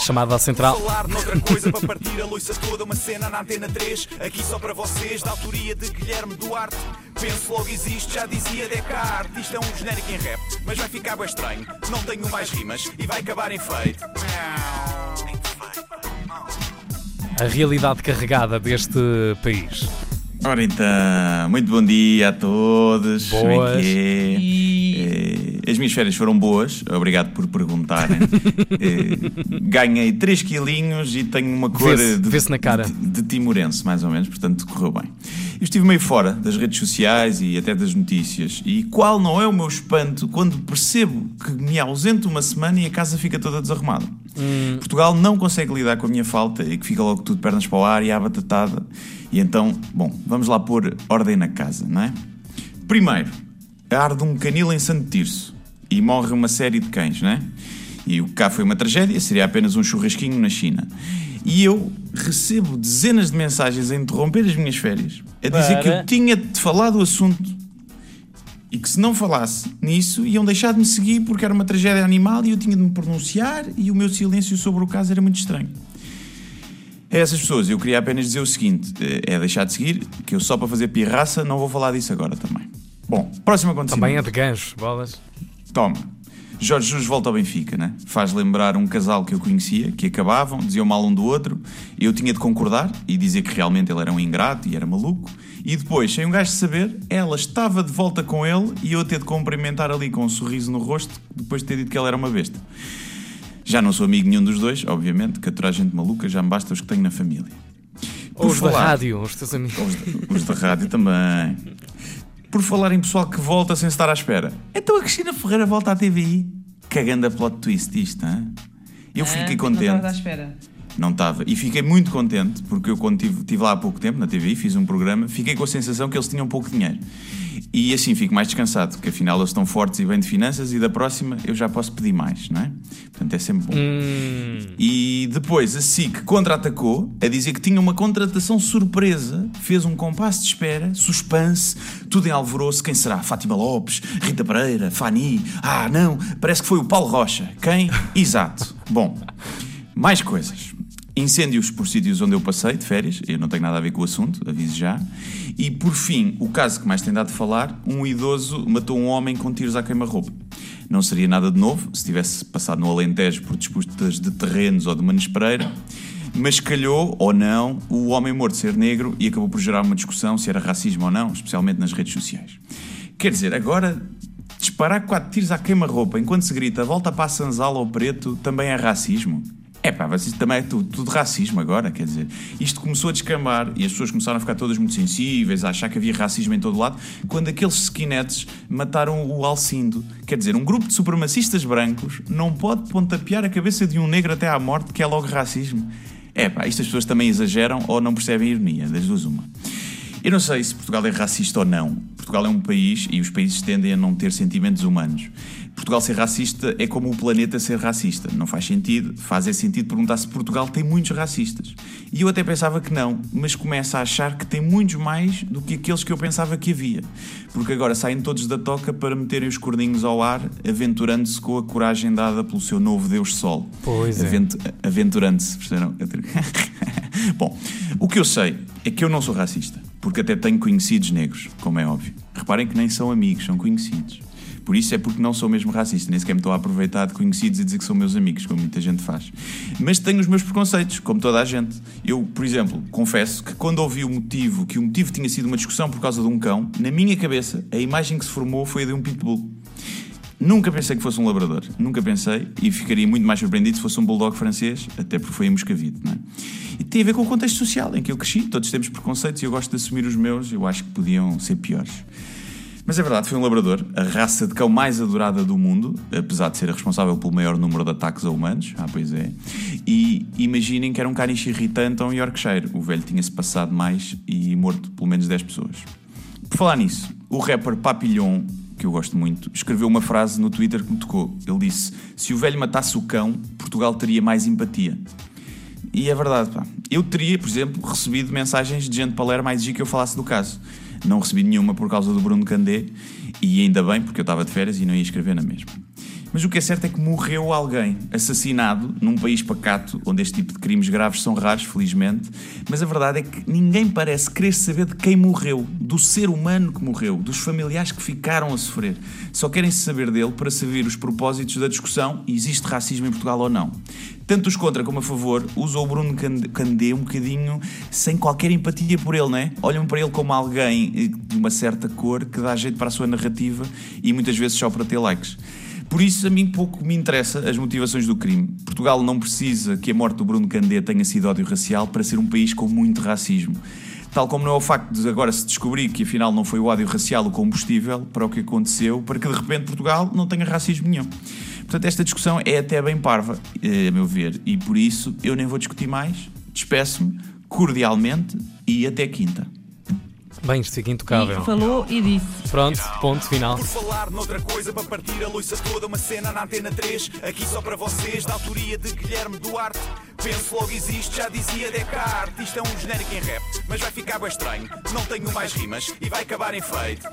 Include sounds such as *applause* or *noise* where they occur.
chamada central. Falar noutra coisa para partir a loiça toda, uma cena na antena 3, aqui só para vocês, da autoria de Guilherme Duarte. Penso logo existe, já dizia Descartes. Isto é um genérico em rap, mas vai ficar bem estranho. Não tenho mais rimas e vai acabar em feito. A realidade carregada deste país. Ora então, muito bom dia a todos. Como Boas. que é? As minhas férias foram boas, obrigado por perguntarem. *laughs* Eh, Ganhei 3 quilinhos e tenho uma cor de, vê-se na cara. de, de timorense, mais ou menos, portanto correu bem. Eu estive meio fora das redes sociais e até das notícias. E qual não é o meu espanto quando percebo que me ausento uma semana e a casa fica toda desarrumada? Portugal não consegue lidar com a minha falta e que fica logo tudo pernas para o ar e à batatada. E então, bom, vamos lá pôr ordem na casa, não é? Primeiro, arde um canil em Santo Tirso e morre uma série de cães, não é? E o que cá foi uma tragédia, seria apenas um churrasquinho na China. E eu recebo dezenas de mensagens a interromper as minhas férias, a dizer que Para. eu tinha de falar do assunto e que se não falasse nisso iam deixar de me seguir porque era uma tragédia animal e eu tinha de me pronunciar e o meu silêncio sobre o caso era muito estranho. A essas pessoas eu queria apenas dizer o seguinte: eh, é deixar de seguir, que eu só para fazer pirraça não vou falar disso agora também. Bom, próximo acontecimento. Também é de gancho, bolas. Toma. Jorge Jesus volta ao Benfica, né? Faz lembrar um casal que eu conhecia, que acabavam, diziam mal um do outro. Eu tinha de concordar e dizer que realmente ele era um ingrato e era maluco. E depois, sem um gajo saber, ela estava de volta com ele e eu ter de cumprimentar ali com um sorriso no rosto, depois de ter dito que ela era uma besta. Já não sou amigo nenhum dos dois, obviamente, que a toda a gente maluca já me basta os que tenho na família. Por Ou os da falar- rádio, os teus amigos. os da, os da rádio também. Por falar em pessoal que volta sem estar à espera. Então a Cristina Ferreira volta à TVI. Cagando a plot twist isto, hein? Eu fiquei Ah, Não contente. estava à espera. Não estava. E fiquei muito contente, porque eu quando estive estive lá há pouco tempo, na TVI, fiz um programa, fiquei com a sensação que eles tinham pouco dinheiro. E assim fico mais descansado, porque afinal eles estão fortes e bem de finanças e da próxima eu já posso pedir mais, não é? Portanto é sempre bom. Hum, E depois a SIC contra-atacou a dizer que tinha uma contratação surpresa, fez um compasso de espera, suspense, tudo em alvoroço. Quem será? Fátima Lopes, Rita Pereira, Fani. Ah, não, parece que foi o Paulo Rocha. Quem? Exato. Bom, mais coisas. Incêndios por sítios onde eu passei de férias, eu não tenho nada a ver com o assunto, aviso já. E por fim, o caso que mais tem dado de falar: um idoso matou um homem com tiros à queima-roupa. Não seria nada de novo se tivesse passado no Alentejo por disputas de terrenos ou de uma nespereira, mas calhou, ou não, o homem morto ser negro e acabou por gerar uma discussão se era racismo ou não, especialmente nas redes sociais. Quer dizer, agora disparar quatro tiros à queima-roupa enquanto se grita volta para a sanzala ao preto também é racismo? É pá, mas isso também é tudo, tudo racismo agora, quer dizer. Isto começou a descambar e as pessoas começaram a ficar todas muito sensíveis, a achar que havia racismo em todo lado, quando aqueles skinheads mataram o Alcindo. Quer dizer, um grupo de supremacistas brancos não pode pontapear a cabeça de um negro até à morte, que é logo racismo. É pá, isto as pessoas também exageram ou não percebem a ironia, das duas uma. Eu não sei se Portugal é racista ou não. Portugal é um país e os países tendem a não ter sentimentos humanos. Portugal ser racista é como o planeta ser racista. Não faz sentido. Faz é sentido perguntar se Portugal tem muitos racistas. E eu até pensava que não, mas começo a achar que tem muitos mais do que aqueles que eu pensava que havia. Porque agora saem todos da toca para meterem os corninhos ao ar, aventurando-se com a coragem dada pelo seu novo Deus Sol. Pois é. Avent- Aventurando-se, perceberam? *laughs* Bom, o que eu sei é que eu não sou racista, porque até tenho conhecidos negros, como é óbvio. Reparem que nem são amigos, são conhecidos. Por isso é porque não sou mesmo racista, nem sequer me estou a aproveitar de conhecidos e dizer que são meus amigos, como muita gente faz. Mas tenho os meus preconceitos, como toda a gente. Eu, por exemplo, confesso que quando ouvi o motivo, que o motivo tinha sido uma discussão por causa de um cão, na minha cabeça, a imagem que se formou foi a de um pitbull. Nunca pensei que fosse um labrador, nunca pensei, e ficaria muito mais surpreendido se fosse um bulldog francês, até porque foi em Moscavide, não é? Tem a ver com o contexto social em que eu cresci, todos temos preconceitos e eu gosto de assumir os meus, eu acho que podiam ser piores. Mas é verdade, foi um labrador, a raça de cão mais adorada do mundo, apesar de ser a responsável pelo maior número de ataques a humanos. Ah, pois é. E imaginem que era um caniche irritante ou um Yorkshire. O velho tinha-se passado mais e morto pelo menos 10 pessoas. Por falar nisso, o rapper Papillon, que eu gosto muito, escreveu uma frase no Twitter que me tocou. Ele disse: Se o velho matasse o cão, Portugal teria mais empatia. E é verdade, pá. Eu teria, por exemplo, recebido mensagens de gente para ler mais exigir que eu falasse do caso. Não recebi nenhuma por causa do Bruno Candé, e ainda bem, porque eu estava de férias e não ia escrever na mesma. Mas o que é certo é que morreu alguém, assassinado, num país pacato, onde este tipo de crimes graves são raros, felizmente. Mas a verdade é que ninguém parece querer saber de quem morreu, do ser humano que morreu, dos familiares que ficaram a sofrer. Só querem saber dele para servir os propósitos da discussão: existe racismo em Portugal ou não. Tanto os contra como a favor usam o Bruno Candé um bocadinho sem qualquer empatia por ele, não é? Olham para ele como alguém eh, de uma certa cor que dá jeito para a sua narrativa e muitas vezes só para ter likes. Por isso, a mim pouco me interessa as motivações do crime. Portugal não precisa que a morte do Bruno Candé tenha sido ódio racial para ser um país com muito racismo. Tal como não é o facto de agora se descobrir que afinal não foi o ódio racial o combustível para o que aconteceu, para que de repente Portugal não tenha racismo nenhum. Portanto, esta discussão é até bem parva, eh, a meu ver, e por isso eu nem vou discutir mais. Despeço-me cordialmente e até quinta. Bem, isto fica intocável. E falou e disse. Pronto, ponto final. Por falar noutra coisa, para partir a loiça toda, uma cena na antena 3, aqui só para vocês, da autoria de Guilherme Duarte. Penso logo existe, já dizia Descartes. Isto é um genérico em rap, mas vai ficar bem estranho. Não tenho mais rimas e vai acabar em feito.